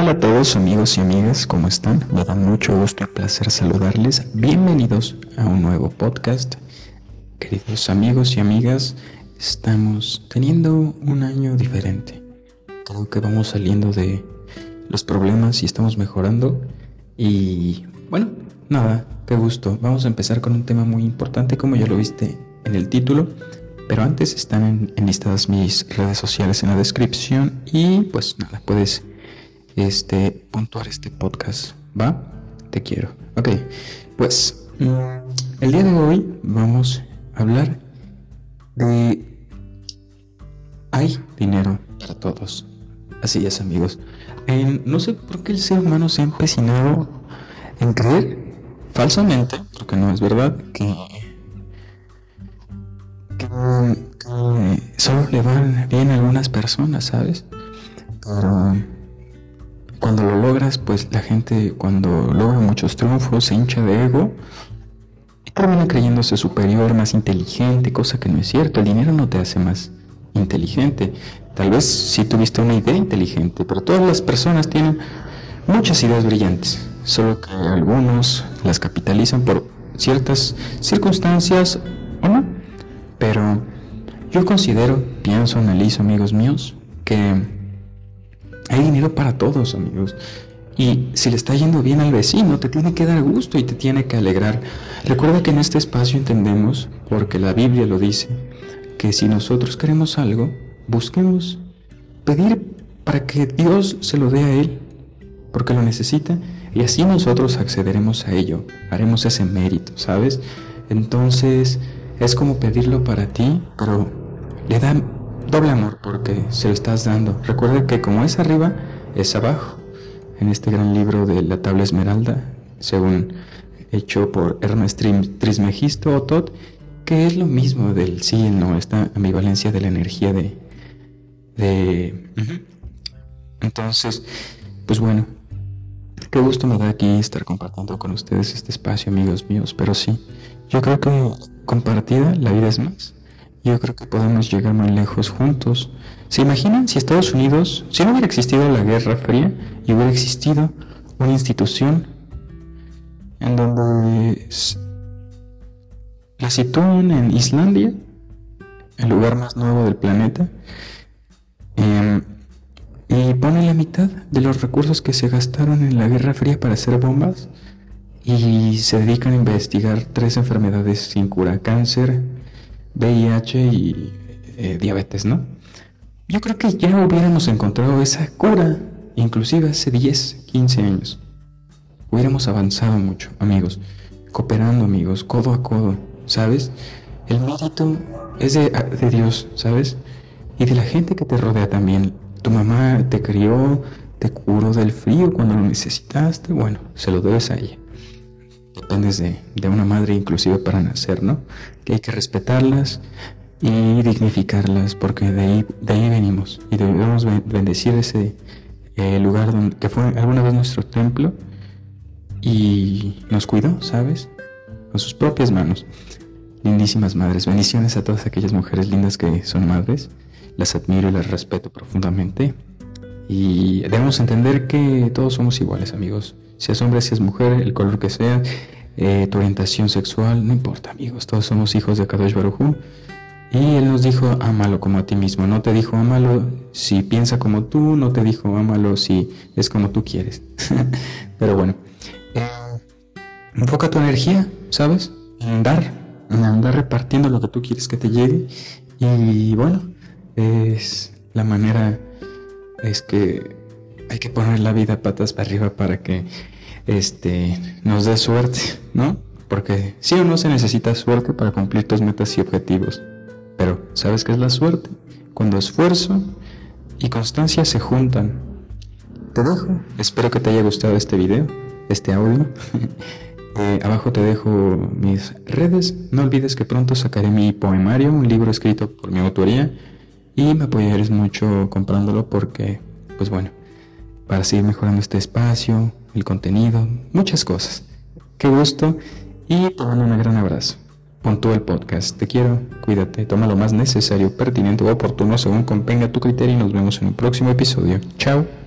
tal a todos amigos y amigas? ¿Cómo están? Me da mucho gusto y placer saludarles. Bienvenidos a un nuevo podcast. Queridos amigos y amigas, estamos teniendo un año diferente. Creo que vamos saliendo de los problemas y estamos mejorando. Y bueno, nada, qué gusto. Vamos a empezar con un tema muy importante como ya lo viste en el título. Pero antes están enlistadas mis redes sociales en la descripción y pues nada, puedes este, puntuar este podcast. ¿Va? Te quiero. Ok, pues mm, el día de hoy vamos a hablar de... Hay dinero para todos. Así es, amigos. no sé por qué el ser humano se ha empecinado en creer falsamente, porque no es verdad, que, que, solo le van bien a algunas personas, ¿sabes? Pero logras, pues la gente cuando logra muchos triunfos se hincha de ego y termina creyéndose superior, más inteligente, cosa que no es cierto. El dinero no te hace más inteligente. Tal vez sí tuviste una idea inteligente, pero todas las personas tienen muchas ideas brillantes, solo que algunos las capitalizan por ciertas circunstancias o no. Pero yo considero, pienso, analizo, amigos míos, que hay dinero para todos, amigos. Y si le está yendo bien al vecino, te tiene que dar gusto y te tiene que alegrar. Recuerda que en este espacio entendemos, porque la Biblia lo dice, que si nosotros queremos algo, busquemos pedir para que Dios se lo dé a Él, porque lo necesita, y así nosotros accederemos a ello, haremos ese mérito, ¿sabes? Entonces es como pedirlo para ti, pero le da doble amor porque se lo estás dando. Recuerda que como es arriba, es abajo. En este gran libro de la tabla esmeralda, según hecho por Ernest Trismegisto o Todd, que es lo mismo del sí y no, esta ambivalencia de la energía de... de Entonces, pues bueno, qué gusto me da aquí estar compartiendo con ustedes este espacio, amigos míos, pero sí, yo creo que compartida la vida es más. Yo creo que podemos llegar muy lejos juntos. ¿Se imaginan si Estados Unidos, si no hubiera existido la Guerra Fría y hubiera existido una institución en donde la sitúan en Islandia, el lugar más nuevo del planeta, em, y ponen la mitad de los recursos que se gastaron en la Guerra Fría para hacer bombas y se dedican a investigar tres enfermedades sin cura, cáncer, VIH y eh, diabetes, ¿no? Yo creo que ya hubiéramos encontrado esa cura, inclusive hace 10, 15 años. Hubiéramos avanzado mucho, amigos, cooperando, amigos, codo a codo, ¿sabes? El mérito es de, de Dios, ¿sabes? Y de la gente que te rodea también. Tu mamá te crió, te curó del frío cuando lo necesitaste, bueno, se lo debes a ella dependes de, una madre inclusive para nacer, ¿no? Que hay que respetarlas y dignificarlas porque de ahí, de ahí venimos y debemos bendecir ese eh, lugar donde, que fue alguna vez nuestro templo y nos cuidó, ¿sabes? Con sus propias manos. Lindísimas madres, bendiciones a todas aquellas mujeres lindas que son madres, las admiro y las respeto profundamente. Y debemos entender que todos somos iguales, amigos. Si es hombre, si es mujer, el color que sea, eh, tu orientación sexual, no importa, amigos, todos somos hijos de Kadosh Baruj Y él nos dijo, ámalo como a ti mismo. No te dijo, ámalo si piensa como tú, no te dijo, ámalo si es como tú quieres. Pero bueno, eh, enfoca tu energía, ¿sabes? En dar, en andar repartiendo lo que tú quieres que te llegue. Y bueno, es la manera, es que hay que poner la vida patas para arriba para que este, nos dé suerte, ¿no? Porque sí o no se necesita suerte para cumplir tus metas y objetivos. Pero, ¿sabes qué es la suerte? Cuando esfuerzo y constancia se juntan. Te dejo. Espero que te haya gustado este video, este audio. Eh, abajo te dejo mis redes. No olvides que pronto sacaré mi poemario, un libro escrito por mi autoría. Y me apoyarás mucho comprándolo porque, pues bueno, para seguir mejorando este espacio, el contenido, muchas cosas. Qué gusto y te mando un gran abrazo. Todo el podcast. Te quiero, cuídate, toma lo más necesario, pertinente o oportuno según convenga tu criterio y nos vemos en un próximo episodio. Chao.